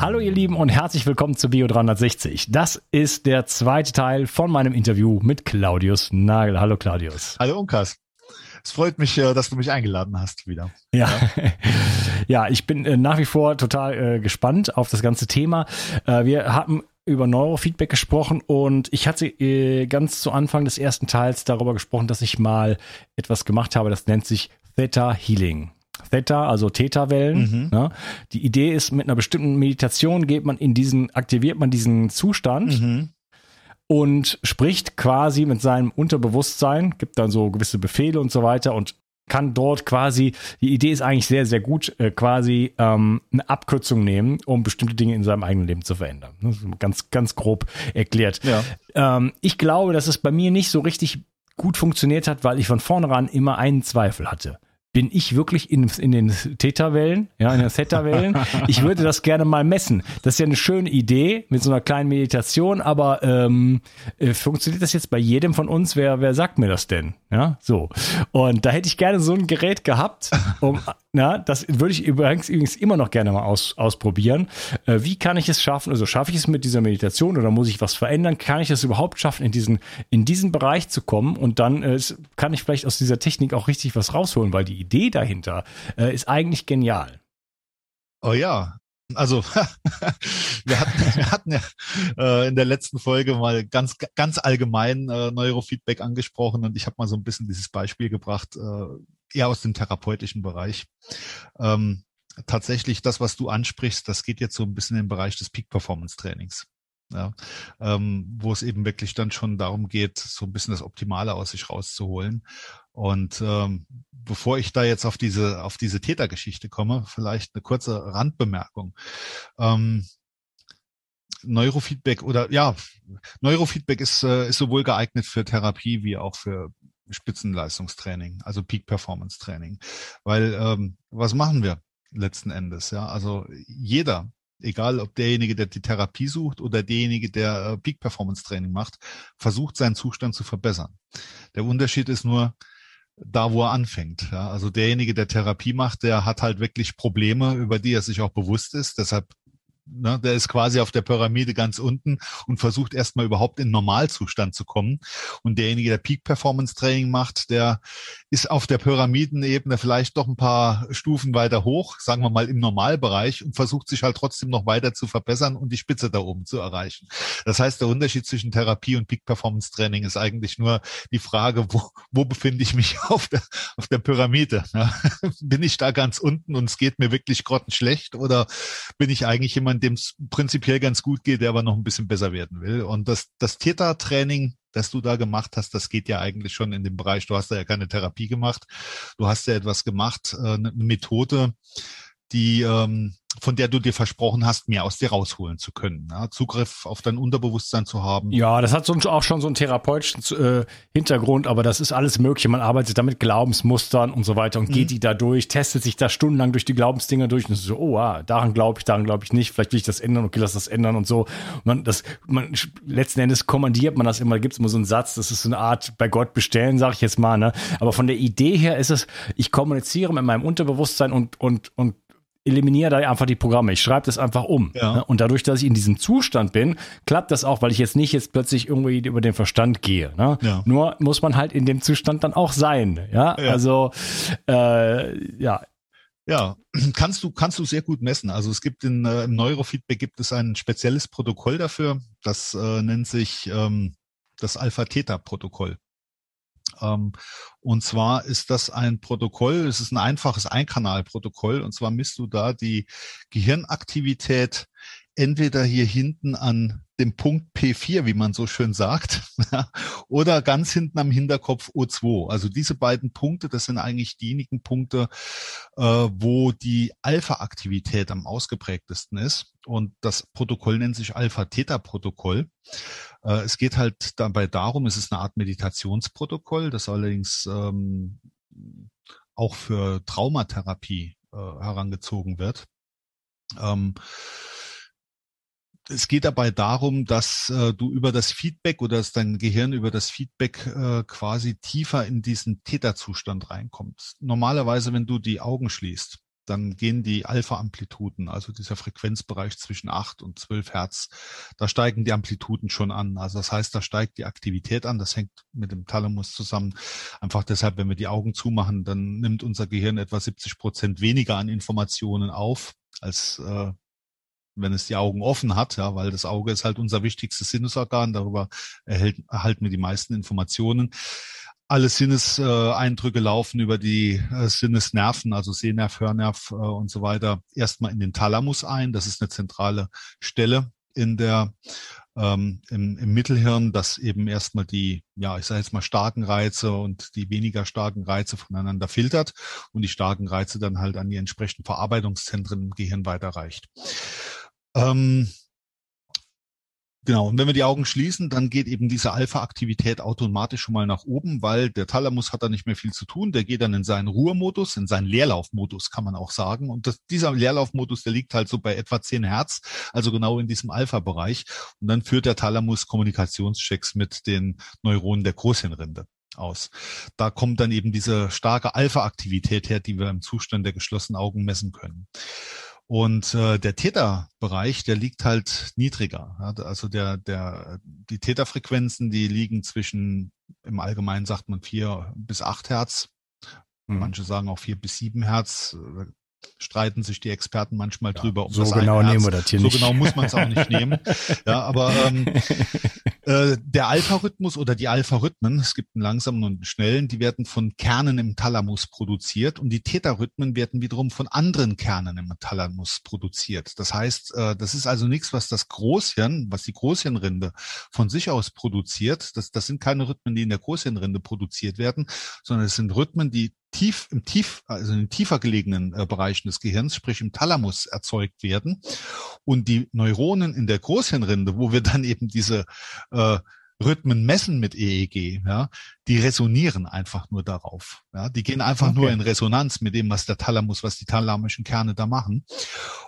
Hallo ihr Lieben und herzlich willkommen zu Bio 360. Das ist der zweite Teil von meinem Interview mit Claudius Nagel. Hallo Claudius. Hallo Unkas. Es freut mich, äh, dass du mich eingeladen hast wieder. Ja, ja, ich bin äh, nach wie vor total äh, gespannt auf das ganze Thema. wir haben über Neurofeedback gesprochen und ich hatte ganz zu Anfang des ersten Teils darüber gesprochen, dass ich mal etwas gemacht habe, das nennt sich Theta Healing. Theta, also Theta-Wellen. Mhm. Ne? Die Idee ist, mit einer bestimmten Meditation geht man in diesen, aktiviert man diesen Zustand. Mhm. Und spricht quasi mit seinem Unterbewusstsein, gibt dann so gewisse Befehle und so weiter und kann dort quasi, die Idee ist eigentlich sehr, sehr gut, äh, quasi ähm, eine Abkürzung nehmen, um bestimmte Dinge in seinem eigenen Leben zu verändern. Ganz, ganz grob erklärt. Ja. Ähm, ich glaube, dass es bei mir nicht so richtig gut funktioniert hat, weil ich von vornherein immer einen Zweifel hatte bin ich wirklich in, in den Theta-Wellen, ja, in den Theta-Wellen. Ich würde das gerne mal messen. Das ist ja eine schöne Idee mit so einer kleinen Meditation, aber ähm, äh, funktioniert das jetzt bei jedem von uns? Wer, wer sagt mir das denn? Ja, so. Und da hätte ich gerne so ein Gerät gehabt, um, na, das würde ich übrigens, immer noch gerne mal aus, ausprobieren. Äh, wie kann ich es schaffen? Also schaffe ich es mit dieser Meditation oder muss ich was verändern? Kann ich es überhaupt schaffen, in diesen, in diesen Bereich zu kommen? Und dann äh, kann ich vielleicht aus dieser Technik auch richtig was rausholen, weil die Idee dahinter äh, ist eigentlich genial. Oh ja, also wir hatten, wir hatten ja äh, in der letzten Folge mal ganz ganz allgemein äh, Neurofeedback angesprochen und ich habe mal so ein bisschen dieses Beispiel gebracht, äh, eher aus dem therapeutischen Bereich. Ähm, tatsächlich das, was du ansprichst, das geht jetzt so ein bisschen in den Bereich des Peak Performance Trainings ja, ähm, wo es eben wirklich dann schon darum geht, so ein bisschen das Optimale aus sich rauszuholen. Und ähm, bevor ich da jetzt auf diese auf diese Tätergeschichte komme, vielleicht eine kurze Randbemerkung. Ähm, Neurofeedback oder ja, Neurofeedback ist, äh, ist sowohl geeignet für Therapie wie auch für Spitzenleistungstraining, also Peak Performance Training. Weil ähm, was machen wir letzten Endes? Ja, also jeder egal ob derjenige, der die Therapie sucht oder derjenige, der äh, Peak Performance Training macht, versucht seinen Zustand zu verbessern. Der Unterschied ist nur, da, wo er anfängt. Ja, also derjenige, der Therapie macht, der hat halt wirklich Probleme, über die er sich auch bewusst ist. Deshalb Ne, der ist quasi auf der Pyramide ganz unten und versucht erstmal überhaupt in Normalzustand zu kommen. Und derjenige, der Peak Performance Training macht, der ist auf der Pyramidenebene vielleicht doch ein paar Stufen weiter hoch, sagen wir mal im Normalbereich und versucht sich halt trotzdem noch weiter zu verbessern und die Spitze da oben zu erreichen. Das heißt, der Unterschied zwischen Therapie und Peak Performance Training ist eigentlich nur die Frage, wo, wo befinde ich mich auf der, auf der Pyramide? Ne? Bin ich da ganz unten und es geht mir wirklich grottenschlecht oder bin ich eigentlich jemand, dem es prinzipiell ganz gut geht, der aber noch ein bisschen besser werden will. Und das, das Theta-Training, das du da gemacht hast, das geht ja eigentlich schon in dem Bereich. Du hast da ja keine Therapie gemacht. Du hast ja etwas gemacht, äh, eine Methode, die ähm, von der du dir versprochen hast, mehr aus dir rausholen zu können. Ja, Zugriff auf dein Unterbewusstsein zu haben. Ja, das hat so auch schon so einen therapeutischen äh, Hintergrund, aber das ist alles Mögliche. Man arbeitet damit Glaubensmustern und so weiter und mhm. geht die da durch, testet sich da stundenlang durch die Glaubensdinger durch und so, oh, ah, daran glaube ich, daran glaube ich nicht, vielleicht will ich das ändern, okay, lass das ändern und so. Und man, das, man, letzten Endes kommandiert man das immer, gibt es immer so einen Satz, das ist so eine Art bei Gott bestellen, sage ich jetzt mal, ne? Aber von der Idee her ist es, ich kommuniziere mit meinem Unterbewusstsein und, und, und eliminiere da einfach die Programme. Ich schreibe das einfach um. Ja. Ne? Und dadurch, dass ich in diesem Zustand bin, klappt das auch, weil ich jetzt nicht jetzt plötzlich irgendwie über den Verstand gehe. Ne? Ja. Nur muss man halt in dem Zustand dann auch sein. Ja, ja. also äh, ja. Ja, kannst du kannst du sehr gut messen. Also es gibt in, äh, im Neurofeedback gibt es ein spezielles Protokoll dafür. Das äh, nennt sich ähm, das Alpha-Theta-Protokoll. Ähm, und zwar ist das ein Protokoll, es ist ein einfaches Einkanalprotokoll. Und zwar misst du da die Gehirnaktivität entweder hier hinten an dem Punkt P4, wie man so schön sagt, oder ganz hinten am Hinterkopf O2. Also diese beiden Punkte, das sind eigentlich diejenigen Punkte, äh, wo die Alpha-Aktivität am ausgeprägtesten ist. Und das Protokoll nennt sich Alpha-Theta-Protokoll. Äh, es geht halt dabei darum, es ist eine Art Meditationsprotokoll, das allerdings ähm, auch für Traumatherapie äh, herangezogen wird. Ähm, es geht dabei darum, dass äh, du über das Feedback oder dass dein Gehirn über das Feedback äh, quasi tiefer in diesen Täterzustand reinkommt. Normalerweise, wenn du die Augen schließt, dann gehen die Alpha-Amplituden, also dieser Frequenzbereich zwischen 8 und 12 Hertz, da steigen die Amplituden schon an. Also das heißt, da steigt die Aktivität an. Das hängt mit dem Thalamus zusammen. Einfach deshalb, wenn wir die Augen zumachen, dann nimmt unser Gehirn etwa 70 Prozent weniger an Informationen auf, als äh, wenn es die Augen offen hat, ja, weil das Auge ist halt unser wichtigstes Sinnesorgan, darüber erhält, erhalten wir die meisten Informationen. Alle Sinneseindrücke laufen über die äh, Sinnesnerven, also Sehnerv, Hörnerv äh, und so weiter, erstmal in den Thalamus ein. Das ist eine zentrale Stelle in der ähm, im, im Mittelhirn, das eben erstmal die, ja, ich sage jetzt mal starken Reize und die weniger starken Reize voneinander filtert und die starken Reize dann halt an die entsprechenden Verarbeitungszentren im Gehirn weiterreicht. Ähm, Genau, und wenn wir die Augen schließen, dann geht eben diese Alpha-Aktivität automatisch schon mal nach oben, weil der Thalamus hat da nicht mehr viel zu tun. Der geht dann in seinen Ruhemodus, in seinen Leerlaufmodus, kann man auch sagen. Und das, dieser Leerlaufmodus, der liegt halt so bei etwa 10 Hertz, also genau in diesem Alpha-Bereich. Und dann führt der Thalamus Kommunikationschecks mit den Neuronen der Großhirnrinde aus. Da kommt dann eben diese starke Alpha-Aktivität her, die wir im Zustand der geschlossenen Augen messen können. Und äh, der Täterbereich, der liegt halt niedriger. Also der, der, die Täterfrequenzen, die liegen zwischen, im Allgemeinen sagt man vier bis acht Hertz. Mhm. Manche sagen auch vier bis sieben Hertz streiten sich die Experten manchmal ja, drüber. Um so genau nehmen wir das hier so nicht. So genau muss man es auch nicht nehmen. Ja, aber ähm, äh, der Alpha-Rhythmus oder die Alpha-Rhythmen, es gibt einen langsamen und einen schnellen, die werden von Kernen im Thalamus produziert und die Theta-Rhythmen werden wiederum von anderen Kernen im Thalamus produziert. Das heißt, äh, das ist also nichts, was das Großhirn, was die Großhirnrinde von sich aus produziert. Das, das sind keine Rhythmen, die in der Großhirnrinde produziert werden, sondern es sind Rhythmen, die tief im tief also in tiefer gelegenen äh, Bereichen des Gehirns, sprich im Thalamus erzeugt werden und die Neuronen in der Großhirnrinde, wo wir dann eben diese äh, Rhythmen messen mit EEG, ja, die resonieren einfach nur darauf. Ja, die gehen einfach okay. nur in Resonanz mit dem, was der Thalamus, was die thalamischen Kerne da machen.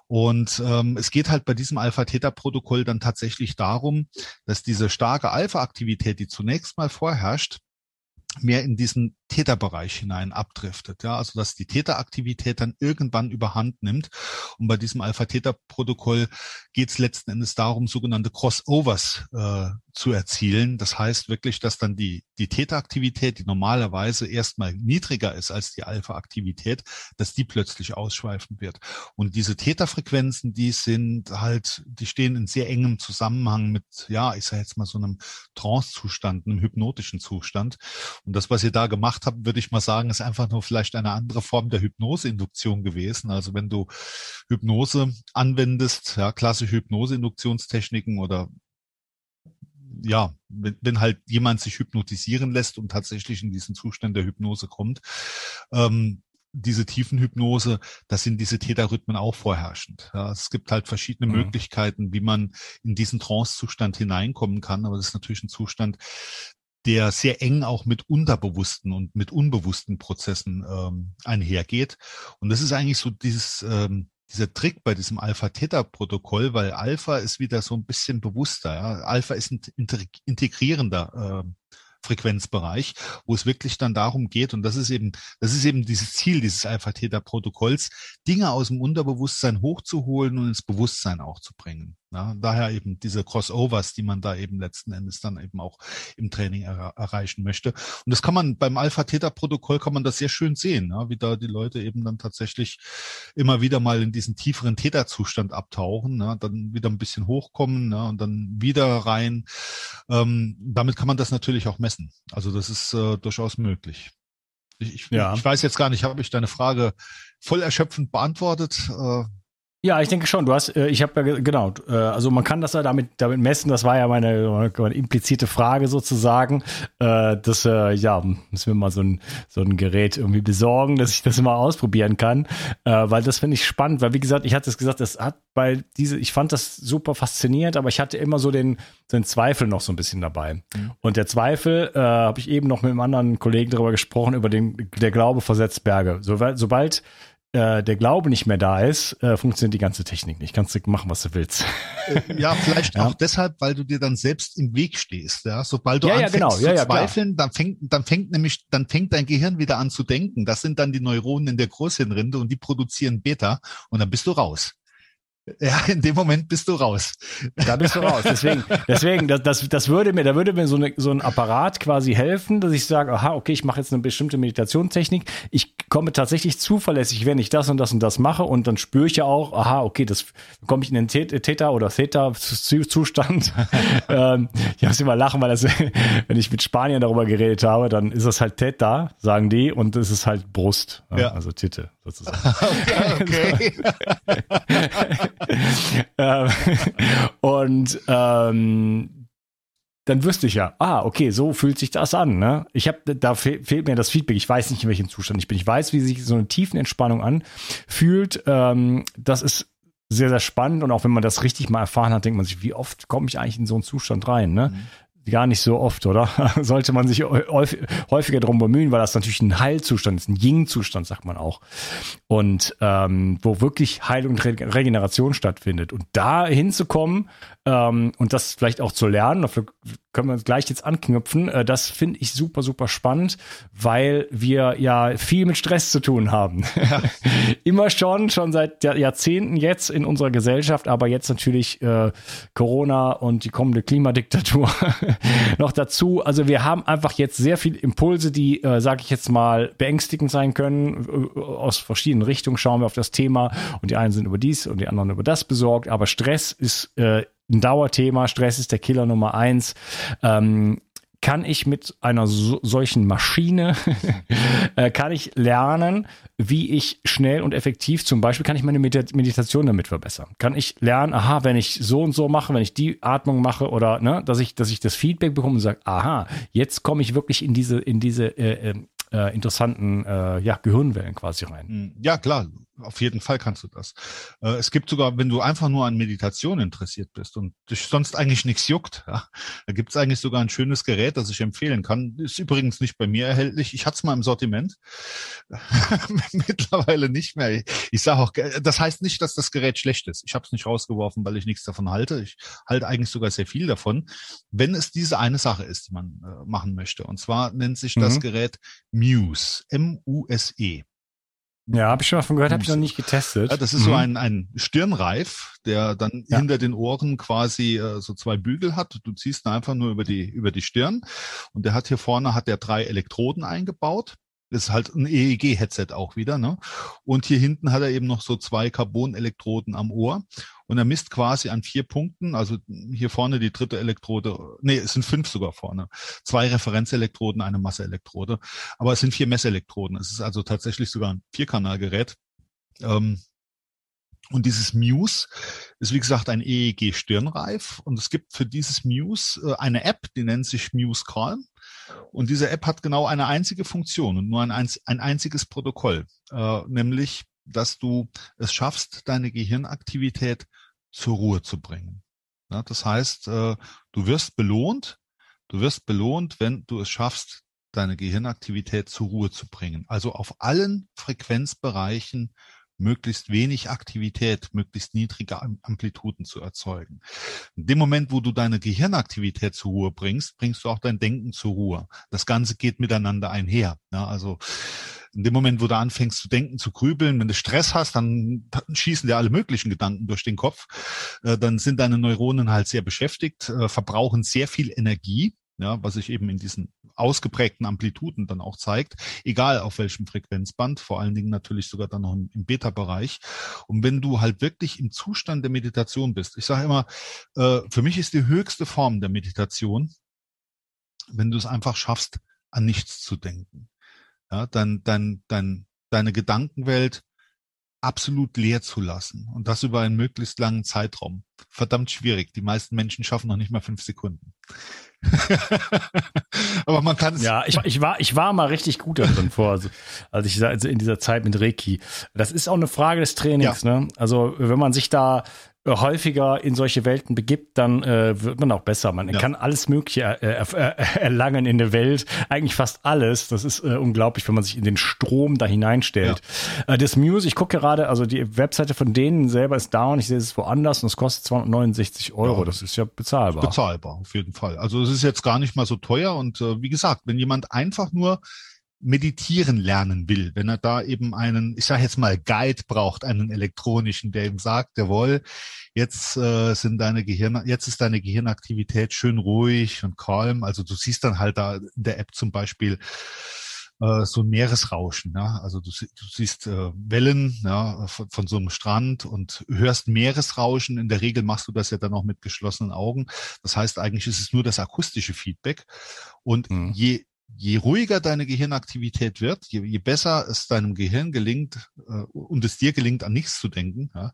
Und ähm, es geht halt bei diesem Alpha-Theta-Protokoll dann tatsächlich darum, dass diese starke Alpha-Aktivität, die zunächst mal vorherrscht, mehr in diesen Täterbereich hinein abdriftet. Ja, also dass die Täteraktivität dann irgendwann überhand nimmt. Und bei diesem Alpha-Theta-Protokoll geht es letzten Endes darum, sogenannte Crossovers äh, zu erzielen. Das heißt wirklich, dass dann die, die Täteraktivität, die normalerweise erstmal niedriger ist als die Alpha-Aktivität, dass die plötzlich ausschweifen wird. Und diese Täterfrequenzen, die sind halt, die stehen in sehr engem Zusammenhang mit, ja, ich sage jetzt mal so einem Trance-Zustand, einem hypnotischen Zustand. Und das, was ihr da gemacht habt, würde ich mal sagen, ist einfach nur vielleicht eine andere Form der Hypnoseinduktion gewesen. Also wenn du Hypnose anwendest, ja, klassische Hypnoseinduktionstechniken oder ja, wenn, wenn halt jemand sich hypnotisieren lässt und tatsächlich in diesen Zustand der Hypnose kommt, ähm, diese Tiefenhypnose, da sind diese Theta-Rhythmen auch vorherrschend. Ja, es gibt halt verschiedene mhm. Möglichkeiten, wie man in diesen Trance-Zustand hineinkommen kann, aber das ist natürlich ein Zustand, der sehr eng auch mit unterbewussten und mit unbewussten Prozessen ähm, einhergeht. Und das ist eigentlich so dieses, ähm, dieser Trick bei diesem Alpha-Theta-Protokoll, weil Alpha ist wieder so ein bisschen bewusster. Ja? Alpha ist ein integrierender äh, Frequenzbereich, wo es wirklich dann darum geht, und das ist eben, das ist eben dieses Ziel dieses Alpha-Theta-Protokolls, Dinge aus dem Unterbewusstsein hochzuholen und ins Bewusstsein auch zu bringen. Ja, daher eben diese Crossovers, die man da eben letzten Endes dann eben auch im Training er erreichen möchte. Und das kann man beim Alpha-Theta-Protokoll kann man das sehr schön sehen, ja, wie da die Leute eben dann tatsächlich immer wieder mal in diesen tieferen Theta-Zustand abtauchen, ja, dann wieder ein bisschen hochkommen ja, und dann wieder rein. Ähm, damit kann man das natürlich auch messen. Also das ist äh, durchaus möglich. Ich, ich, ich weiß jetzt gar nicht, habe ich deine Frage voll erschöpfend beantwortet? Äh, ja, ich denke schon. Du hast, äh, ich habe ja genau, äh, also man kann das ja damit damit messen. Das war ja meine, meine implizite Frage sozusagen. Äh, dass äh, ja müssen wir mal so ein so ein Gerät irgendwie besorgen, dass ich das mal ausprobieren kann, äh, weil das finde ich spannend. Weil wie gesagt, ich hatte es gesagt, das hat bei diese, ich fand das super faszinierend, aber ich hatte immer so den den Zweifel noch so ein bisschen dabei. Mhm. Und der Zweifel äh, habe ich eben noch mit einem anderen Kollegen darüber gesprochen über den der Glaube versetzt Berge. So, sobald äh, der Glaube nicht mehr da ist, äh, funktioniert die ganze Technik nicht. Kannst du machen, was du willst. Äh, ja, vielleicht ja. auch deshalb, weil du dir dann selbst im Weg stehst. Ja? Sobald du ja, anfängst ja, genau. zu zweifeln, dann fängt, dann fängt nämlich, dann fängt dein Gehirn wieder an zu denken. Das sind dann die Neuronen in der Großhirnrinde und die produzieren Beta und dann bist du raus. Ja, in dem Moment bist du raus. Da bist du raus. Deswegen, deswegen, das, das, das würde mir, da würde mir so, eine, so ein Apparat quasi helfen, dass ich sage, aha, okay, ich mache jetzt eine bestimmte Meditationstechnik. Ich komme tatsächlich zuverlässig, wenn ich das und das und das mache und dann spüre ich ja auch, aha, okay, das komme ich in den Theta oder Theta-Zustand. ähm, ich muss immer lachen, weil das, wenn ich mit Spaniern darüber geredet habe, dann ist das halt Theta, sagen die, und es ist halt Brust, ja. also Titte sozusagen. okay. ähm, und ähm, dann wüsste ich ja, ah, okay, so fühlt sich das an. Ne? Ich habe, da fe fehlt mir das Feedback. Ich weiß nicht, in welchem Zustand ich bin. Ich weiß, wie sich so eine tiefen Entspannung anfühlt. Ähm, das ist sehr, sehr spannend. Und auch wenn man das richtig mal erfahren hat, denkt man sich, wie oft komme ich eigentlich in so einen Zustand rein? Ne? Mhm gar nicht so oft, oder? Sollte man sich häufiger darum bemühen, weil das natürlich ein Heilzustand ist, ein Ying-Zustand, sagt man auch. Und ähm, wo wirklich Heilung und Regeneration stattfindet. Und da hinzukommen ähm, und das vielleicht auch zu lernen, dafür können wir uns gleich jetzt anknüpfen, äh, das finde ich super, super spannend, weil wir ja viel mit Stress zu tun haben. Ja. Immer schon, schon seit Jahrzehnten jetzt in unserer Gesellschaft, aber jetzt natürlich äh, Corona und die kommende Klimadiktatur noch dazu. Also wir haben einfach jetzt sehr viele Impulse, die, äh, sage ich jetzt mal, beängstigend sein können. Äh, aus verschiedenen Richtungen schauen wir auf das Thema und die einen sind über dies und die anderen über das besorgt. Aber Stress ist äh, ein Dauerthema. Stress ist der Killer Nummer eins. Ähm, kann ich mit einer so, solchen Maschine, äh, kann ich lernen, wie ich schnell und effektiv, zum Beispiel kann ich meine Meditation damit verbessern. Kann ich lernen, aha, wenn ich so und so mache, wenn ich die Atmung mache oder, ne, dass ich, dass ich das Feedback bekomme und sage, aha, jetzt komme ich wirklich in diese, in diese äh, äh, äh interessanten äh, ja, Gehirnwellen quasi rein. Hm, ja, klar auf jeden Fall kannst du das. Äh, es gibt sogar, wenn du einfach nur an Meditation interessiert bist und dich sonst eigentlich nichts juckt, ja, da gibt es eigentlich sogar ein schönes Gerät, das ich empfehlen kann. Ist übrigens nicht bei mir erhältlich. Ich hatte es mal im Sortiment. Mittlerweile nicht mehr. Ich sage auch, das heißt nicht, dass das Gerät schlecht ist. Ich habe es nicht rausgeworfen, weil ich nichts davon halte. Ich halte eigentlich sogar sehr viel davon, wenn es diese eine Sache ist, die man äh, machen möchte. Und zwar nennt sich das mhm. Gerät Muse, M-U-S-E. Ja, habe ich schon davon gehört, habe ich noch nicht getestet. Ja, das ist mhm. so ein, ein Stirnreif, der dann ja. hinter den Ohren quasi äh, so zwei Bügel hat. Du ziehst ihn einfach nur über die, über die Stirn. Und der hat hier vorne hat der drei Elektroden eingebaut. Das ist halt ein EEG-Headset auch wieder, ne? Und hier hinten hat er eben noch so zwei Carbon-Elektroden am Ohr. Und er misst quasi an vier Punkten, also hier vorne die dritte Elektrode, nee, es sind fünf sogar vorne. Zwei Referenzelektroden, eine Masseelektrode. Aber es sind vier Messelektroden. Es ist also tatsächlich sogar ein Vierkanalgerät. Ähm, und dieses Muse ist, wie gesagt, ein EEG-Stirnreif. Und es gibt für dieses Muse äh, eine App, die nennt sich Muse Calm. Und diese App hat genau eine einzige Funktion und nur ein, ein einziges Protokoll, äh, nämlich, dass du es schaffst, deine Gehirnaktivität zur Ruhe zu bringen. Ja, das heißt, äh, du wirst belohnt, du wirst belohnt, wenn du es schaffst, deine Gehirnaktivität zur Ruhe zu bringen. Also auf allen Frequenzbereichen möglichst wenig Aktivität, möglichst niedrige Amplituden zu erzeugen. In dem Moment, wo du deine Gehirnaktivität zur Ruhe bringst, bringst du auch dein Denken zur Ruhe. Das Ganze geht miteinander einher. Ja, also in dem Moment, wo du anfängst zu denken, zu grübeln, wenn du Stress hast, dann schießen dir alle möglichen Gedanken durch den Kopf. Äh, dann sind deine Neuronen halt sehr beschäftigt, äh, verbrauchen sehr viel Energie ja, was sich eben in diesen ausgeprägten Amplituden dann auch zeigt, egal auf welchem Frequenzband, vor allen Dingen natürlich sogar dann noch im, Beta-Bereich. Und wenn du halt wirklich im Zustand der Meditation bist, ich sage immer, äh, für mich ist die höchste Form der Meditation, wenn du es einfach schaffst, an nichts zu denken. Ja, dann, dann, dann deine Gedankenwelt absolut leer zu lassen und das über einen möglichst langen Zeitraum. Verdammt schwierig. Die meisten Menschen schaffen noch nicht mal fünf Sekunden. Aber man kann es. Ja, ich, ich, war, ich war mal richtig gut darin vor, also, als ich also in dieser Zeit mit Reiki. Das ist auch eine Frage des Trainings, ja. ne? Also, wenn man sich da häufiger in solche Welten begibt, dann äh, wird man auch besser. Man ja. kann alles Mögliche äh, äh, erlangen in der Welt, eigentlich fast alles. Das ist äh, unglaublich, wenn man sich in den Strom da hineinstellt. Ja. Äh, das Muse, ich gucke gerade, also die Webseite von denen selber ist da und ich sehe es woanders und es kostet 269 Euro. Ja. Das ist ja bezahlbar. Bezahlbar, auf jeden Fall. Also es ist jetzt gar nicht mal so teuer und äh, wie gesagt, wenn jemand einfach nur meditieren lernen will, wenn er da eben einen, ich sage jetzt mal, Guide braucht, einen elektronischen, der ihm sagt, jawohl, jetzt äh, sind deine Gehirn, jetzt ist deine Gehirnaktivität schön ruhig und calm. Also du siehst dann halt da in der App zum Beispiel äh, so ein Meeresrauschen. Ja? Also du, du siehst äh, Wellen ja, von, von so einem Strand und hörst Meeresrauschen. In der Regel machst du das ja dann auch mit geschlossenen Augen. Das heißt, eigentlich ist es nur das akustische Feedback. Und mhm. je je ruhiger deine Gehirnaktivität wird, je, je besser es deinem Gehirn gelingt äh, und es dir gelingt, an nichts zu denken ja,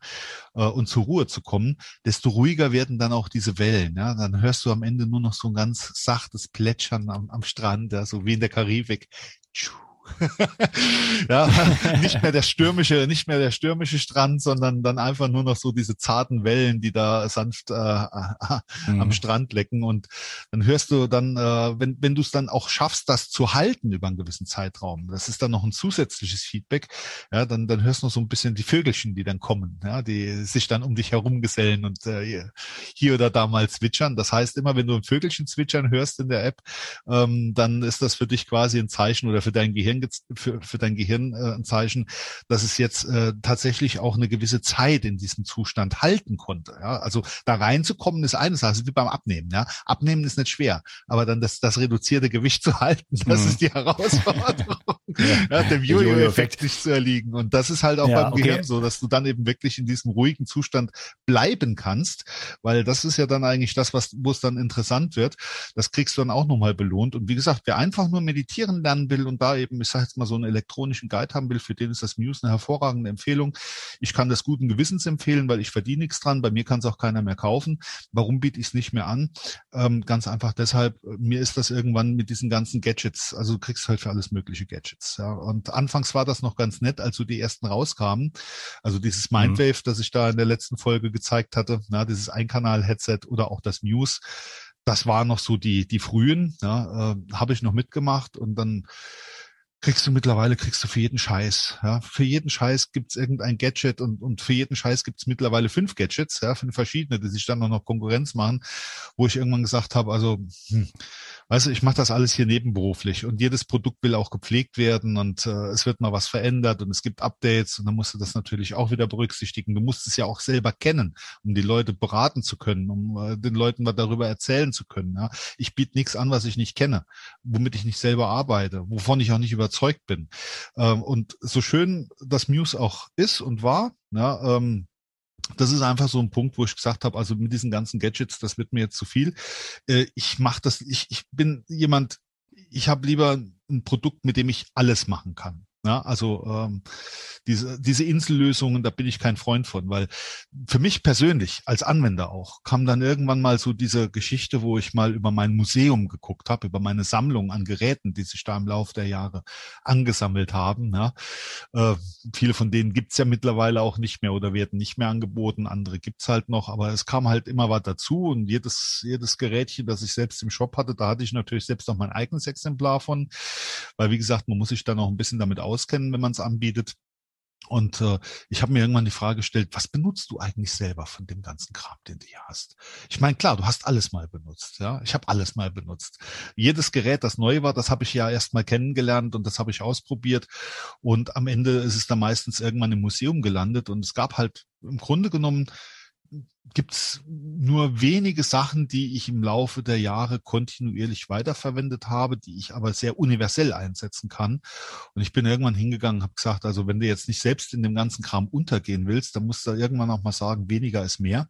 äh, und zur Ruhe zu kommen, desto ruhiger werden dann auch diese Wellen. Ja. Dann hörst du am Ende nur noch so ein ganz sachtes Plätschern am, am Strand, ja, so wie in der Karibik. Tschuh ja, nicht mehr der stürmische, nicht mehr der stürmische Strand, sondern dann einfach nur noch so diese zarten Wellen, die da sanft äh, äh, mhm. am Strand lecken. Und dann hörst du dann, äh, wenn, wenn du es dann auch schaffst, das zu halten über einen gewissen Zeitraum, das ist dann noch ein zusätzliches Feedback, ja, dann, dann hörst du noch so ein bisschen die Vögelchen, die dann kommen, ja, die sich dann um dich herumgesellen und äh, hier oder da mal zwitschern. Das heißt, immer wenn du ein Vögelchen zwitschern hörst in der App, ähm, dann ist das für dich quasi ein Zeichen oder für dein Gehirn für, für dein Gehirn äh, ein Zeichen, dass es jetzt äh, tatsächlich auch eine gewisse Zeit in diesem Zustand halten konnte. Ja? Also da reinzukommen ist eine Sache, wie beim Abnehmen. Ja? Abnehmen ist nicht schwer, aber dann das, das reduzierte Gewicht zu halten, das mhm. ist die Herausforderung, ja. ja, dem Jojo-Effekt nicht zu erliegen. Und das ist halt auch ja, beim okay. Gehirn so, dass du dann eben wirklich in diesem ruhigen Zustand bleiben kannst, weil das ist ja dann eigentlich das, was wo es dann interessant wird. Das kriegst du dann auch nochmal belohnt. Und wie gesagt, wer einfach nur meditieren lernen will und da eben, ich sage jetzt mal so einen elektronischen Guide haben will, für den ist das Muse eine hervorragende Empfehlung. Ich kann das guten Gewissens empfehlen, weil ich verdiene nichts dran. Bei mir kann es auch keiner mehr kaufen. Warum biete ich es nicht mehr an? Ähm, ganz einfach deshalb, mir ist das irgendwann mit diesen ganzen Gadgets, also du kriegst halt für alles mögliche Gadgets. Ja. Und anfangs war das noch ganz nett, als so die ersten rauskamen. Also dieses mhm. Mindwave, mhm. das ich da in der letzten Folge gezeigt hatte, na, dieses Einkanal-Headset oder auch das Muse das war noch so die die frühen, ja, äh, habe ich noch mitgemacht und dann kriegst du mittlerweile, kriegst du für jeden Scheiß. Ja? Für jeden Scheiß gibt's irgendein Gadget und, und für jeden Scheiß gibt's mittlerweile fünf Gadgets, ja, fünf verschiedene, die sich dann noch Konkurrenz machen, wo ich irgendwann gesagt habe, also hm, weißt du, ich mache das alles hier nebenberuflich und jedes Produkt will auch gepflegt werden und äh, es wird mal was verändert und es gibt Updates und dann musst du das natürlich auch wieder berücksichtigen. Du musst es ja auch selber kennen, um die Leute beraten zu können, um äh, den Leuten was darüber erzählen zu können. Ja? Ich biete nichts an, was ich nicht kenne, womit ich nicht selber arbeite, wovon ich auch nicht überzeugt bin. Ähm, und so schön das Muse auch ist und war, ja, ähm, das ist einfach so ein Punkt, wo ich gesagt habe, also mit diesen ganzen Gadgets, das wird mir jetzt zu viel. Äh, ich mache das, ich, ich bin jemand, ich habe lieber ein Produkt, mit dem ich alles machen kann. Ja, also ähm, diese, diese Insellösungen, da bin ich kein Freund von, weil für mich persönlich als Anwender auch kam dann irgendwann mal so diese Geschichte, wo ich mal über mein Museum geguckt habe, über meine Sammlung an Geräten, die sich da im Laufe der Jahre angesammelt haben. Ja. Äh, viele von denen gibt's ja mittlerweile auch nicht mehr oder werden nicht mehr angeboten, andere gibt's halt noch, aber es kam halt immer was dazu und jedes, jedes Gerätchen, das ich selbst im Shop hatte, da hatte ich natürlich selbst noch mein eigenes Exemplar von, weil wie gesagt, man muss sich dann auch ein bisschen damit auskennen, wenn man es anbietet. Und äh, ich habe mir irgendwann die Frage gestellt, was benutzt du eigentlich selber von dem ganzen Kram, den du hier hast? Ich meine, klar, du hast alles mal benutzt, ja. Ich habe alles mal benutzt. Jedes Gerät, das neu war, das habe ich ja erst mal kennengelernt und das habe ich ausprobiert. Und am Ende ist es dann meistens irgendwann im Museum gelandet. Und es gab halt im Grunde genommen gibt's nur wenige Sachen, die ich im Laufe der Jahre kontinuierlich weiterverwendet habe, die ich aber sehr universell einsetzen kann. Und ich bin irgendwann hingegangen, habe gesagt, also wenn du jetzt nicht selbst in dem ganzen Kram untergehen willst, dann musst du irgendwann auch mal sagen, weniger ist mehr.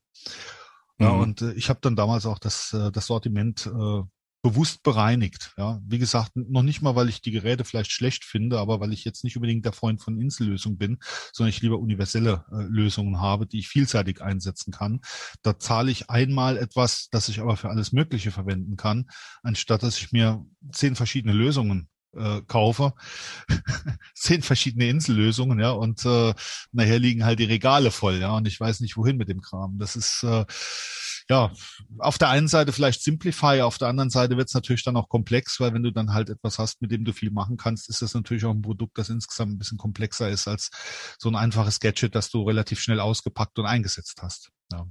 Mhm. Ja, und äh, ich habe dann damals auch das, äh, das Sortiment äh, bewusst bereinigt. Ja, wie gesagt, noch nicht mal, weil ich die Geräte vielleicht schlecht finde, aber weil ich jetzt nicht unbedingt der Freund von Insellösungen bin, sondern ich lieber universelle äh, Lösungen habe, die ich vielseitig einsetzen kann. Da zahle ich einmal etwas, das ich aber für alles Mögliche verwenden kann, anstatt dass ich mir zehn verschiedene Lösungen äh, kaufe, zehn verschiedene Insellösungen, ja, und äh, nachher liegen halt die Regale voll, ja, und ich weiß nicht wohin mit dem Kram. Das ist äh, ja, auf der einen Seite vielleicht Simplify, auf der anderen Seite wird es natürlich dann auch komplex, weil wenn du dann halt etwas hast, mit dem du viel machen kannst, ist das natürlich auch ein Produkt, das insgesamt ein bisschen komplexer ist als so ein einfaches Gadget, das du relativ schnell ausgepackt und eingesetzt hast. Ja.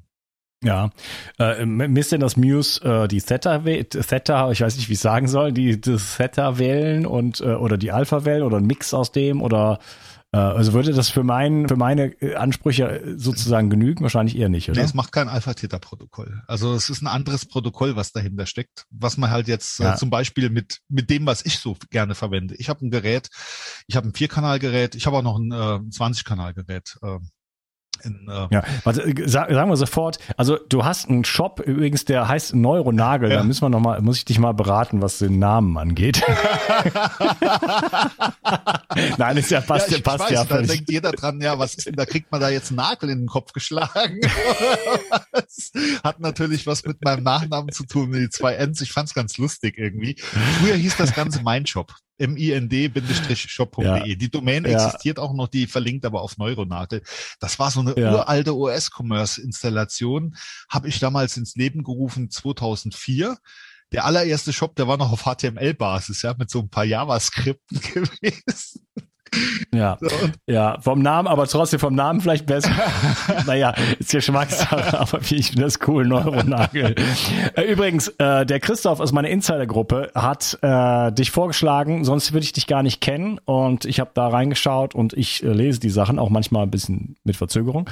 Ja, äh, misst denn das Muse äh, die Theta, Theta, ich weiß nicht, wie ich sagen soll, die, die Theta-Wellen und äh, oder die Alpha-Wellen oder ein Mix aus dem oder also würde das für, mein, für meine äh, Ansprüche sozusagen genügen? Wahrscheinlich eher nicht, oder? Nee, es macht kein Alpha-Theta-Protokoll. Also es ist ein anderes Protokoll, was dahinter steckt, was man halt jetzt äh, ja. äh, zum Beispiel mit, mit dem, was ich so gerne verwende. Ich habe ein Gerät, ich habe ein Vierkanalgerät, ich habe auch noch ein äh, 20-Kanalgerät. Äh, in, äh ja, sag, sagen wir sofort, also du hast einen Shop übrigens, der heißt Neuronagel, ja. da müssen wir noch mal, muss ich dich mal beraten, was den Namen angeht. Nein, ist ja passt, ja, passt weiß, ja. Da denkt jeder dran, ja, was ist denn, da kriegt man da jetzt einen Nagel in den Kopf geschlagen. das hat natürlich was mit meinem Nachnamen zu tun, die zwei Ns, ich fand's ganz lustig irgendwie. Früher hieß das Ganze Mein Shop mind-shop.de. Ja. Die Domain ja. existiert auch noch, die verlinkt aber auf Neuronate. Das war so eine ja. uralte OS-Commerce-Installation, habe ich damals ins Leben gerufen 2004 der allererste Shop, der war noch auf HTML-Basis, ja, mit so ein paar JavaScripten gewesen. Ja, ja, vom Namen, aber trotzdem vom Namen vielleicht besser. naja, ist Geschmackssache, aber ich finde das cool, Neuronagel. Äh, übrigens, äh, der Christoph aus meiner Insidergruppe hat äh, dich vorgeschlagen, sonst würde ich dich gar nicht kennen und ich habe da reingeschaut und ich äh, lese die Sachen auch manchmal ein bisschen mit Verzögerung.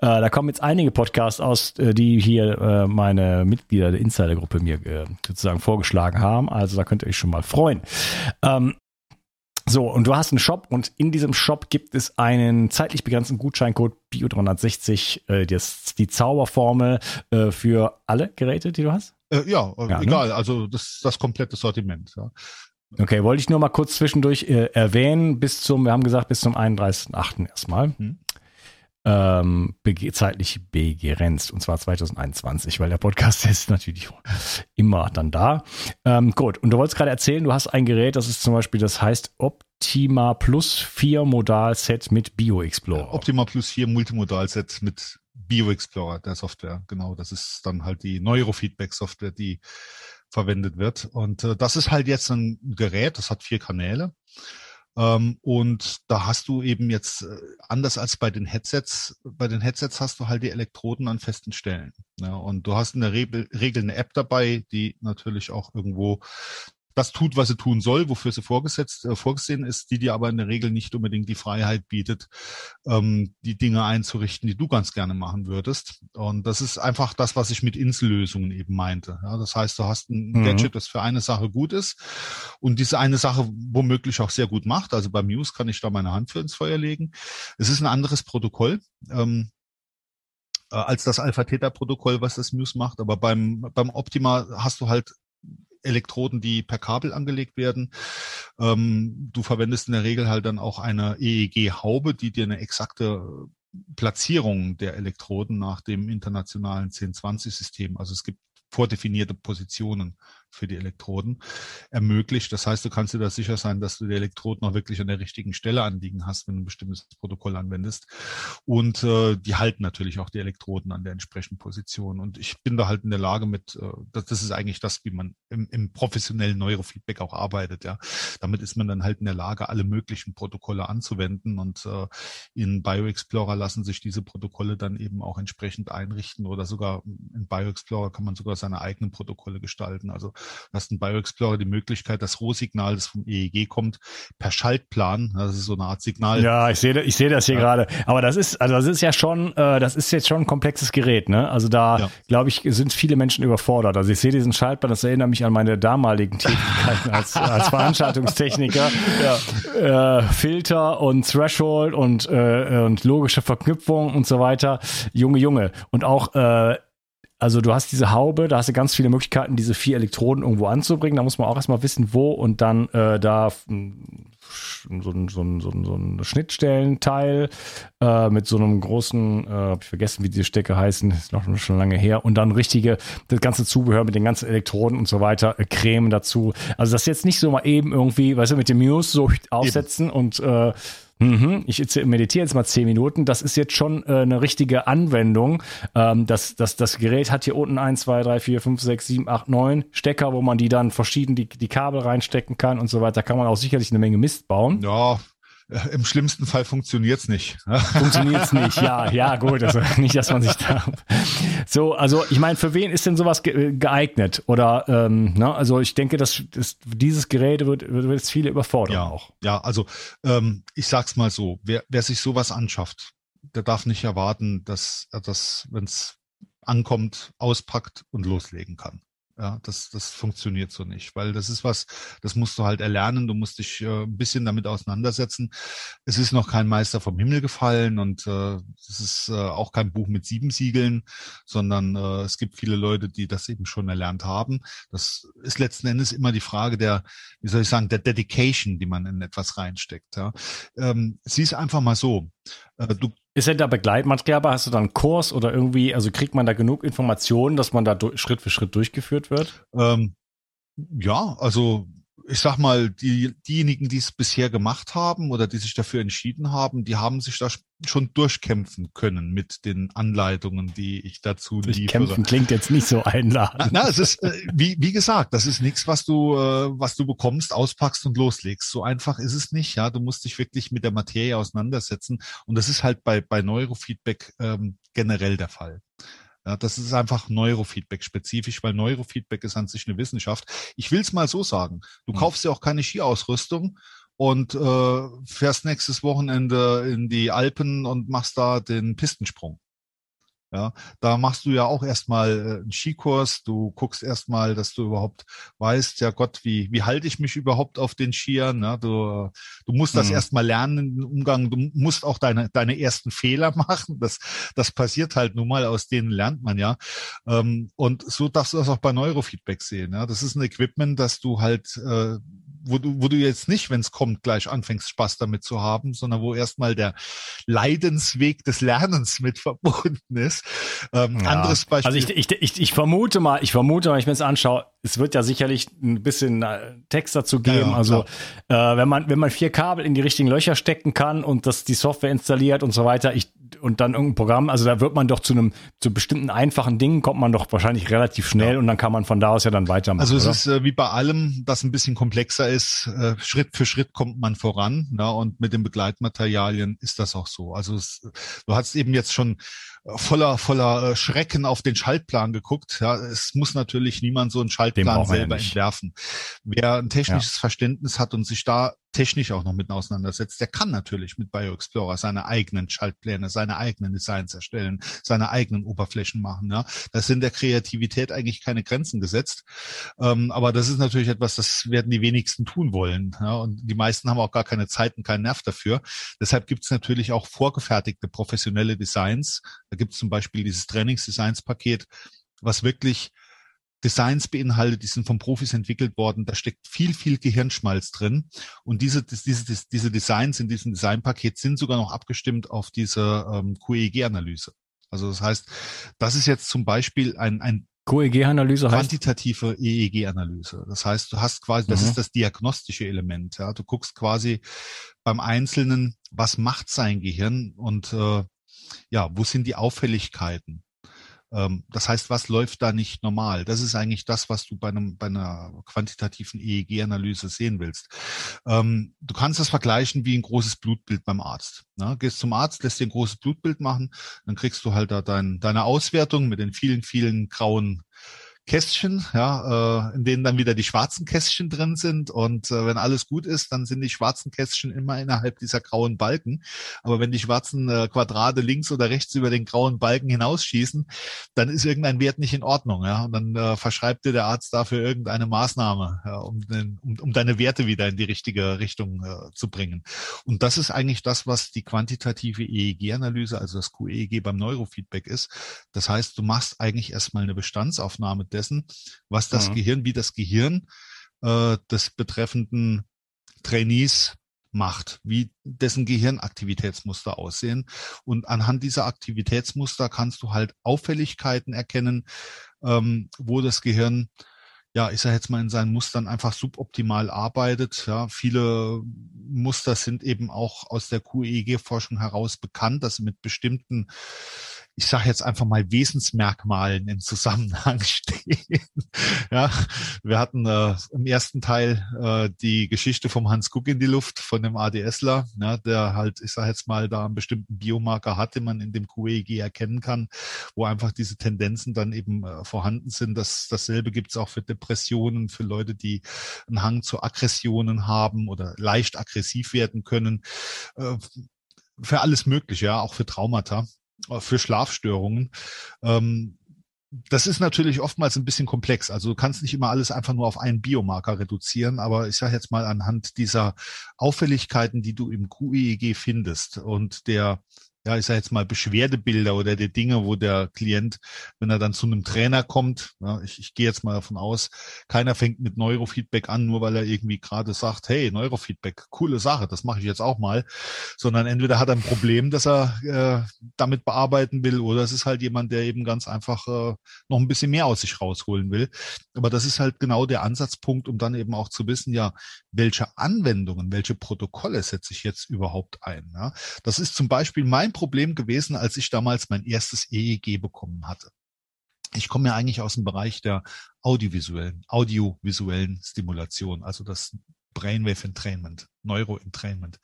Äh, da kommen jetzt einige Podcasts aus, äh, die hier äh, meine Mitglieder der Insidergruppe mir äh, sozusagen vorgeschlagen haben. Also da könnt ihr euch schon mal freuen. Ähm, so, und du hast einen Shop und in diesem Shop gibt es einen zeitlich begrenzten Gutscheincode Bio360, äh, das, die Zauberformel äh, für alle Geräte, die du hast? Äh, ja, äh, ja, ne? egal, ne? also das das komplette Sortiment. Ja. Okay, wollte ich nur mal kurz zwischendurch äh, erwähnen, bis zum, wir haben gesagt, bis zum 31.8. erstmal. Hm ähm, zeitlich begrenzt und zwar 2021, weil der Podcast ist natürlich immer dann da. Ähm, gut, und du wolltest gerade erzählen, du hast ein Gerät, das ist zum Beispiel, das heißt Optima Plus 4 Modal Set mit Bio Explorer. Optima Plus 4 Multimodal Set mit Bio Explorer, der Software. Genau, das ist dann halt die Neurofeedback Software, die verwendet wird. Und äh, das ist halt jetzt ein Gerät, das hat vier Kanäle. Ähm, und da hast du eben jetzt, äh, anders als bei den Headsets, bei den Headsets hast du halt die Elektroden an festen Stellen. Ja, und du hast in der Regel eine App dabei, die natürlich auch irgendwo das tut, was sie tun soll, wofür sie vorgesetzt, äh, vorgesehen ist, die dir aber in der Regel nicht unbedingt die Freiheit bietet, ähm, die Dinge einzurichten, die du ganz gerne machen würdest. Und das ist einfach das, was ich mit Insellösungen eben meinte. Ja, das heißt, du hast ein mhm. Gadget, das für eine Sache gut ist und diese eine Sache womöglich auch sehr gut macht. Also bei Muse kann ich da meine Hand für ins Feuer legen. Es ist ein anderes Protokoll. Ähm, äh, als das Alpha-Theta-Protokoll, was das Muse macht. Aber beim, beim Optima hast du halt Elektroden, die per Kabel angelegt werden. Ähm, du verwendest in der Regel halt dann auch eine EEG-Haube, die dir eine exakte Platzierung der Elektroden nach dem internationalen 1020-System. Also es gibt vordefinierte Positionen für die Elektroden ermöglicht. Das heißt, du kannst dir da sicher sein, dass du die Elektroden auch wirklich an der richtigen Stelle anliegen hast, wenn du ein bestimmtes Protokoll anwendest. Und äh, die halten natürlich auch die Elektroden an der entsprechenden Position. Und ich bin da halt in der Lage mit, äh, das, das ist eigentlich das, wie man im, im professionellen Neurofeedback auch arbeitet. Ja, damit ist man dann halt in der Lage, alle möglichen Protokolle anzuwenden. Und äh, in BioExplorer lassen sich diese Protokolle dann eben auch entsprechend einrichten oder sogar in BioExplorer kann man sogar seine eigenen Protokolle gestalten. Also hast in BioExplorer die Möglichkeit, das Rohsignal, das vom EEG kommt, per Schaltplan, das ist so eine Art Signal. Ja, ich sehe ich sehe das hier ja. gerade. Aber das ist, also das ist ja schon, äh, das ist jetzt schon ein komplexes Gerät, ne? Also da, ja. glaube ich, sind viele Menschen überfordert. Also ich sehe diesen Schaltplan, das erinnert mich an meine damaligen Tätigkeiten als, als Veranstaltungstechniker. Ja. Äh, Filter und Threshold und, äh, und logische Verknüpfung und so weiter. Junge, Junge. Und auch äh, also du hast diese Haube, da hast du ganz viele Möglichkeiten, diese vier Elektroden irgendwo anzubringen. Da muss man auch erstmal wissen, wo und dann äh, da so ein, so ein, so ein, so ein Schnittstellenteil äh, mit so einem großen, äh, hab ich vergessen, wie die Stecke heißen, ist noch schon lange her, und dann richtige, das ganze Zubehör mit den ganzen Elektroden und so weiter, äh, Creme dazu. Also das jetzt nicht so mal eben irgendwie, weißt du, mit dem Muse so aufsetzen eben. und äh, Mhm, ich meditiere jetzt mal zehn Minuten. Das ist jetzt schon äh, eine richtige Anwendung. Ähm, das, das, das Gerät hat hier unten eins, zwei, drei, vier, fünf, sechs, sieben, acht, neun Stecker, wo man die dann verschieden die, die Kabel reinstecken kann und so weiter. Da kann man auch sicherlich eine Menge Mist bauen. Ja, im schlimmsten Fall funktioniert's nicht. Funktioniert's nicht, ja, ja, gut. Also nicht, dass man sich da. So, also ich meine, für wen ist denn sowas geeignet? Oder ähm, ne? also ich denke, dass, dass dieses Gerät wird, wird jetzt viele überfordern ja, auch. Ja, also ähm, ich sag's mal so, wer, wer sich sowas anschafft, der darf nicht erwarten, dass er das, wenn's ankommt, auspackt und loslegen kann. Ja, das, das funktioniert so nicht, weil das ist was, das musst du halt erlernen, du musst dich äh, ein bisschen damit auseinandersetzen. Es ist noch kein Meister vom Himmel gefallen und äh, es ist äh, auch kein Buch mit sieben Siegeln, sondern äh, es gibt viele Leute, die das eben schon erlernt haben. Das ist letzten Endes immer die Frage der, wie soll ich sagen, der Dedication, die man in etwas reinsteckt. Ja. Ähm, sieh es einfach mal so. Äh, du ist denn da Begleitmaterial, hast du dann einen Kurs oder irgendwie, also kriegt man da genug Informationen, dass man da Schritt für Schritt durchgeführt wird? Ähm, ja, also ich sag mal, die, diejenigen, die es bisher gemacht haben oder die sich dafür entschieden haben, die haben sich da schon durchkämpfen können mit den Anleitungen, die ich dazu liefere. Kämpfen klingt jetzt nicht so einladend. Na, es ist, äh, wie, wie gesagt, das ist nichts, was du, äh, was du bekommst, auspackst und loslegst. So einfach ist es nicht, ja. Du musst dich wirklich mit der Materie auseinandersetzen. Und das ist halt bei, bei Neurofeedback ähm, generell der Fall. Ja, das ist einfach Neurofeedback-spezifisch, weil Neurofeedback ist an sich eine Wissenschaft. Ich will es mal so sagen. Du mhm. kaufst ja auch keine Skiausrüstung und äh, fährst nächstes Wochenende in die Alpen und machst da den Pistensprung. Ja, da machst du ja auch erstmal äh, einen Skikurs. Du guckst erstmal, dass du überhaupt weißt, ja Gott, wie, wie halte ich mich überhaupt auf den Skiern? Ja, du, du musst das mhm. erstmal lernen im Umgang. Du musst auch deine, deine ersten Fehler machen. Das, das passiert halt nun mal, aus denen lernt man ja. Ähm, und so darfst du das auch bei Neurofeedback sehen. Ja, das ist ein Equipment, dass du halt, äh, wo du, wo du jetzt nicht, wenn es kommt, gleich anfängst, Spaß damit zu haben, sondern wo erstmal der Leidensweg des Lernens mit verbunden ist. Ähm, ja. Anderes Beispiel. Also ich, ich, ich, ich vermute mal, ich vermute mal, wenn ich mir das anschaue, es wird ja sicherlich ein bisschen äh, Text dazu geben. Ja, also äh, wenn man wenn man vier Kabel in die richtigen Löcher stecken kann und das die Software installiert und so weiter, ich und dann irgendein Programm, also da wird man doch zu einem zu bestimmten einfachen Dingen kommt man doch wahrscheinlich relativ schnell ja. und dann kann man von da aus ja dann weitermachen. Also es oder? ist äh, wie bei allem, das ein bisschen komplexer ist. Äh, Schritt für Schritt kommt man voran, ja, und mit den Begleitmaterialien ist das auch so. Also es, du hast eben jetzt schon voller voller äh, Schrecken auf den Schaltplan geguckt. Ja, es muss natürlich niemand so einen Schaltplan selber ja entwerfen. Wer ein technisches ja. Verständnis hat und sich da technisch auch noch mit auseinandersetzt, der kann natürlich mit BioExplorer seine eigenen Schaltpläne, seine eigenen Designs erstellen, seine eigenen Oberflächen machen. Ja, das sind der Kreativität eigentlich keine Grenzen gesetzt. Ähm, aber das ist natürlich etwas, das werden die wenigsten tun wollen. Ja, und die meisten haben auch gar keine Zeit und keinen Nerv dafür. Deshalb gibt es natürlich auch vorgefertigte professionelle Designs. Da gibt es zum Beispiel dieses Trainingsdesigns-Paket, was wirklich Designs beinhaltet, die sind von Profis entwickelt worden. Da steckt viel, viel Gehirnschmalz drin. Und diese, diese, diese Designs in diesem Designpaket sind sogar noch abgestimmt auf diese ähm, QEG-Analyse. Also das heißt, das ist jetzt zum Beispiel ein, ein QEG-Analyse? Quantitative EEG-Analyse. Das heißt, du hast quasi, das mhm. ist das diagnostische Element. Ja, du guckst quasi beim Einzelnen, was macht sein Gehirn und äh, ja, wo sind die Auffälligkeiten? Ähm, das heißt, was läuft da nicht normal? Das ist eigentlich das, was du bei, einem, bei einer quantitativen EEG-Analyse sehen willst. Ähm, du kannst das vergleichen wie ein großes Blutbild beim Arzt. Ne? Gehst zum Arzt, lässt dir ein großes Blutbild machen, dann kriegst du halt da dein, deine Auswertung mit den vielen, vielen grauen Kästchen, ja, äh, in denen dann wieder die schwarzen Kästchen drin sind. Und äh, wenn alles gut ist, dann sind die schwarzen Kästchen immer innerhalb dieser grauen Balken. Aber wenn die schwarzen äh, Quadrate links oder rechts über den grauen Balken hinausschießen, dann ist irgendein Wert nicht in Ordnung. Ja, und dann äh, verschreibt dir der Arzt dafür irgendeine Maßnahme, ja, um, den, um, um deine Werte wieder in die richtige Richtung äh, zu bringen. Und das ist eigentlich das, was die quantitative EEG-Analyse, also das QEEG beim Neurofeedback ist. Das heißt, du machst eigentlich erstmal eine Bestandsaufnahme dessen, was das mhm. Gehirn, wie das Gehirn äh, des betreffenden Trainees macht, wie dessen Gehirnaktivitätsmuster aussehen. Und anhand dieser Aktivitätsmuster kannst du halt Auffälligkeiten erkennen, ähm, wo das Gehirn ja, ich sage jetzt mal in seinen Mustern einfach suboptimal arbeitet. Ja, viele Muster sind eben auch aus der QEEG-Forschung heraus bekannt, dass sie mit bestimmten ich sage jetzt einfach mal Wesensmerkmalen im Zusammenhang stehen. ja, wir hatten äh, im ersten Teil äh, die Geschichte vom Hans Guck in die Luft von dem ADSler, ja, der halt, ich sage jetzt mal, da einen bestimmten Biomarker hat, den man in dem QEG erkennen kann, wo einfach diese Tendenzen dann eben äh, vorhanden sind. Das, dasselbe gibt es auch für Depressionen, für Leute, die einen Hang zu Aggressionen haben oder leicht aggressiv werden können. Äh, für alles Mögliche, ja, auch für Traumata für Schlafstörungen. Ähm, das ist natürlich oftmals ein bisschen komplex. Also du kannst nicht immer alles einfach nur auf einen Biomarker reduzieren, aber ich sage jetzt mal anhand dieser Auffälligkeiten, die du im QEEG findest und der ja, ich sage jetzt mal Beschwerdebilder oder die Dinge, wo der Klient, wenn er dann zu einem Trainer kommt, ja, ich, ich gehe jetzt mal davon aus, keiner fängt mit Neurofeedback an, nur weil er irgendwie gerade sagt, hey, Neurofeedback, coole Sache, das mache ich jetzt auch mal, sondern entweder hat er ein Problem, das er äh, damit bearbeiten will, oder es ist halt jemand, der eben ganz einfach äh, noch ein bisschen mehr aus sich rausholen will. Aber das ist halt genau der Ansatzpunkt, um dann eben auch zu wissen, ja, welche Anwendungen, welche Protokolle setze ich jetzt überhaupt ein. Ja? Das ist zum Beispiel mein Problem gewesen, als ich damals mein erstes EEG bekommen hatte. Ich komme ja eigentlich aus dem Bereich der audiovisuellen, audiovisuellen Stimulation, also das Brainwave Entrainment, Neuroentrainment,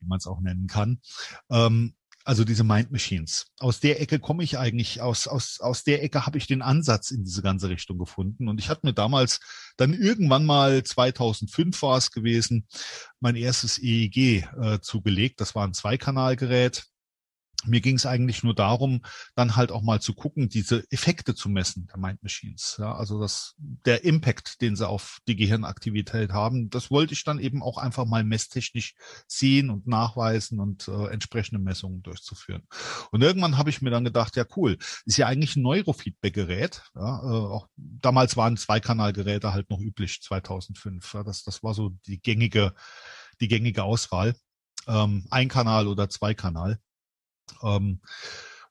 wie man es auch nennen kann. Ähm, also diese Mind Machines. Aus der Ecke komme ich eigentlich, aus, aus, aus der Ecke habe ich den Ansatz in diese ganze Richtung gefunden. Und ich hatte mir damals dann irgendwann mal 2005 war es gewesen, mein erstes EEG äh, zugelegt. Das war ein Zweikanalgerät mir ging es eigentlich nur darum, dann halt auch mal zu gucken, diese Effekte zu messen der Mind Machines. Ja, also das, der Impact, den sie auf die Gehirnaktivität haben, das wollte ich dann eben auch einfach mal messtechnisch sehen und nachweisen und äh, entsprechende Messungen durchzuführen. Und irgendwann habe ich mir dann gedacht, ja cool, ist ja eigentlich ein Neurofeedback-Gerät. Ja, äh, auch damals waren Zweikanalgeräte halt noch üblich, 2005. Ja, das, das war so die gängige, die gängige Auswahl. Ähm, ein Kanal oder zwei Kanal. Ähm,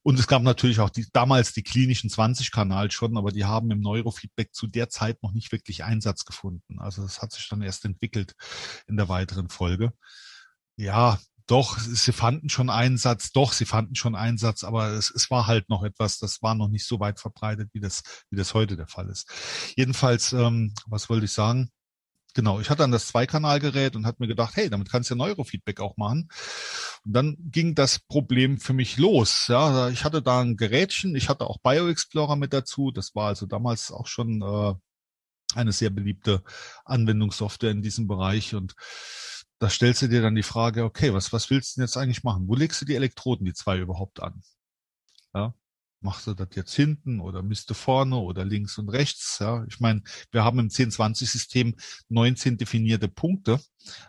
und es gab natürlich auch die, damals die klinischen 20-Kanal schon, aber die haben im Neurofeedback zu der Zeit noch nicht wirklich Einsatz gefunden. Also das hat sich dann erst entwickelt in der weiteren Folge. Ja, doch, sie fanden schon Einsatz, doch, sie fanden schon Einsatz, aber es, es war halt noch etwas, das war noch nicht so weit verbreitet, wie das, wie das heute der Fall ist. Jedenfalls, ähm, was wollte ich sagen? Genau, ich hatte dann das Zweikanalgerät und hatte mir gedacht, hey, damit kannst du ja Neurofeedback auch machen. Und dann ging das Problem für mich los. Ja, ich hatte da ein Gerätchen, ich hatte auch BioExplorer mit dazu. Das war also damals auch schon äh, eine sehr beliebte Anwendungssoftware in diesem Bereich. Und da stellst du dir dann die Frage, okay, was, was willst du denn jetzt eigentlich machen? Wo legst du die Elektroden, die zwei überhaupt an? Ja, machst du das jetzt hinten oder misst du vorne oder links und rechts? Ja, ich meine, wir haben im 1020-System 19 definierte Punkte,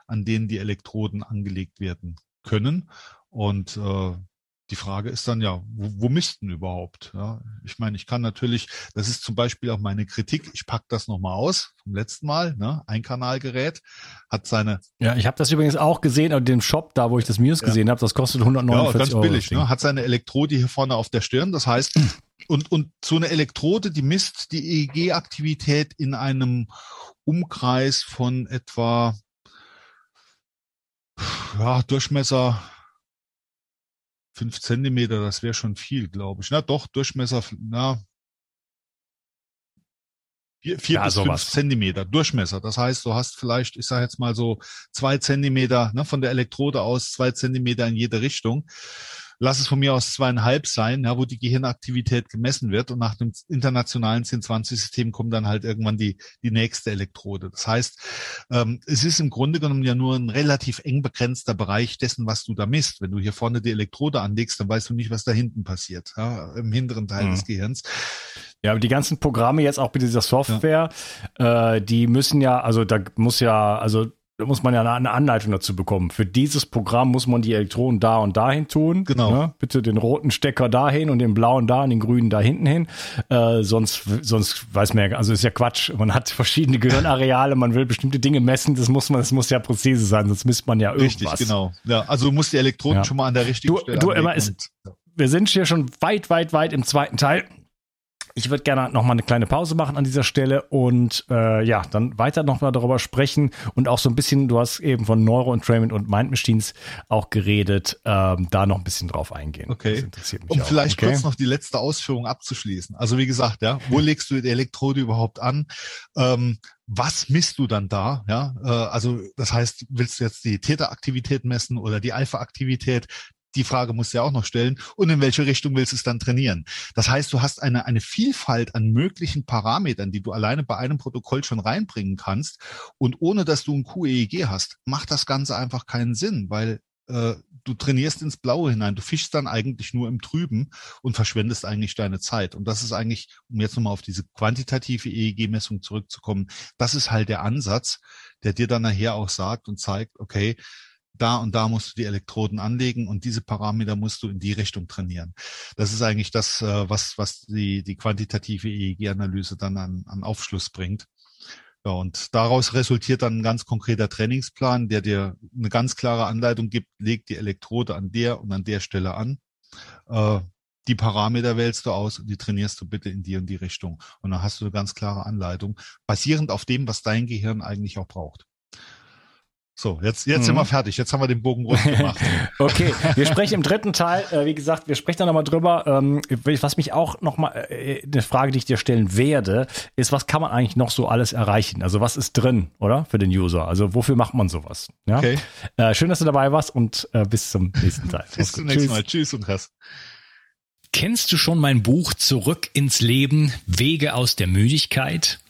an denen die Elektroden angelegt werden können. Und äh, die Frage ist dann ja, wo, wo missten überhaupt? Ja, ich meine, ich kann natürlich, das ist zum Beispiel auch meine Kritik, ich pack das nochmal aus vom letzten Mal, ne? Einkanalgerät, hat seine. Ja, ich habe das übrigens auch gesehen, in dem Shop, da wo ich das Minus ja. gesehen habe, das kostet 149 ja, ganz Euro. billig, ne? Hat seine Elektrode hier vorne auf der Stirn, das heißt, und, und so eine Elektrode, die misst die EEG-Aktivität in einem Umkreis von etwa ja, Durchmesser fünf Zentimeter, das wäre schon viel, glaube ich. Na doch, Durchmesser, na, vier, vier ja, bis sowas. fünf Zentimeter Durchmesser. Das heißt, du hast vielleicht, ich sage jetzt mal so zwei Zentimeter ne, von der Elektrode aus, zwei Zentimeter in jede Richtung lass es von mir aus zweieinhalb sein, ja, wo die Gehirnaktivität gemessen wird und nach dem internationalen 10-20-System kommt dann halt irgendwann die, die nächste Elektrode. Das heißt, ähm, es ist im Grunde genommen ja nur ein relativ eng begrenzter Bereich dessen, was du da misst. Wenn du hier vorne die Elektrode anlegst, dann weißt du nicht, was da hinten passiert, ja, im hinteren Teil mhm. des Gehirns. Ja, aber die ganzen Programme jetzt auch mit dieser Software, ja. äh, die müssen ja, also da muss ja, also muss man ja eine Anleitung dazu bekommen. Für dieses Programm muss man die Elektronen da und dahin tun. Genau. Ne? Bitte den roten Stecker dahin und den blauen da und den grünen da hinten hin. Äh, sonst, sonst weiß man ja, also ist ja Quatsch. Man hat verschiedene Gehirnareale, man will bestimmte Dinge messen. Das muss man, das muss ja präzise sein, sonst misst man ja irgendwas. Richtig, genau. Ja, also du musst die Elektronen ja. schon mal an der richtigen du, Stelle du, immer ist, Wir sind hier schon weit, weit, weit im zweiten Teil. Ich würde gerne noch mal eine kleine Pause machen an dieser Stelle und äh, ja, dann weiter noch mal darüber sprechen und auch so ein bisschen, du hast eben von Neuroentrainment und Mind Machines auch geredet, ähm, da noch ein bisschen drauf eingehen. Okay. Das interessiert mich um auch. vielleicht okay. kurz noch die letzte Ausführung abzuschließen. Also wie gesagt, ja, wo legst du die Elektrode überhaupt an? Ähm, was misst du dann da? Ja, äh, also das heißt, willst du jetzt die Täteraktivität messen oder die Alpha-Aktivität? Die Frage musst du ja auch noch stellen. Und in welche Richtung willst du es dann trainieren? Das heißt, du hast eine, eine Vielfalt an möglichen Parametern, die du alleine bei einem Protokoll schon reinbringen kannst. Und ohne dass du ein QEEG hast, macht das Ganze einfach keinen Sinn, weil äh, du trainierst ins Blaue hinein. Du fischst dann eigentlich nur im Trüben und verschwendest eigentlich deine Zeit. Und das ist eigentlich, um jetzt nochmal auf diese quantitative EEG-Messung zurückzukommen, das ist halt der Ansatz, der dir dann nachher auch sagt und zeigt, okay, da und da musst du die Elektroden anlegen und diese Parameter musst du in die Richtung trainieren. Das ist eigentlich das, äh, was, was die, die quantitative EEG-Analyse dann an, an Aufschluss bringt. Ja, und daraus resultiert dann ein ganz konkreter Trainingsplan, der dir eine ganz klare Anleitung gibt, leg die Elektrode an der und an der Stelle an. Äh, die Parameter wählst du aus und die trainierst du bitte in die und die Richtung. Und dann hast du eine ganz klare Anleitung, basierend auf dem, was dein Gehirn eigentlich auch braucht. So, jetzt, jetzt mhm. sind wir fertig. Jetzt haben wir den Bogen rund gemacht. okay, wir sprechen im dritten Teil, äh, wie gesagt, wir sprechen da nochmal drüber. Ähm, was mich auch nochmal, äh, eine Frage, die ich dir stellen werde, ist, was kann man eigentlich noch so alles erreichen? Also was ist drin, oder? Für den User. Also wofür macht man sowas? Ja? Okay. Äh, schön, dass du dabei warst und äh, bis zum nächsten Teil. bis zum nächsten Mal. Tschüss und Hass. Kennst du schon mein Buch Zurück ins Leben, Wege aus der Müdigkeit?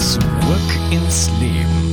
Zurück ins Leben.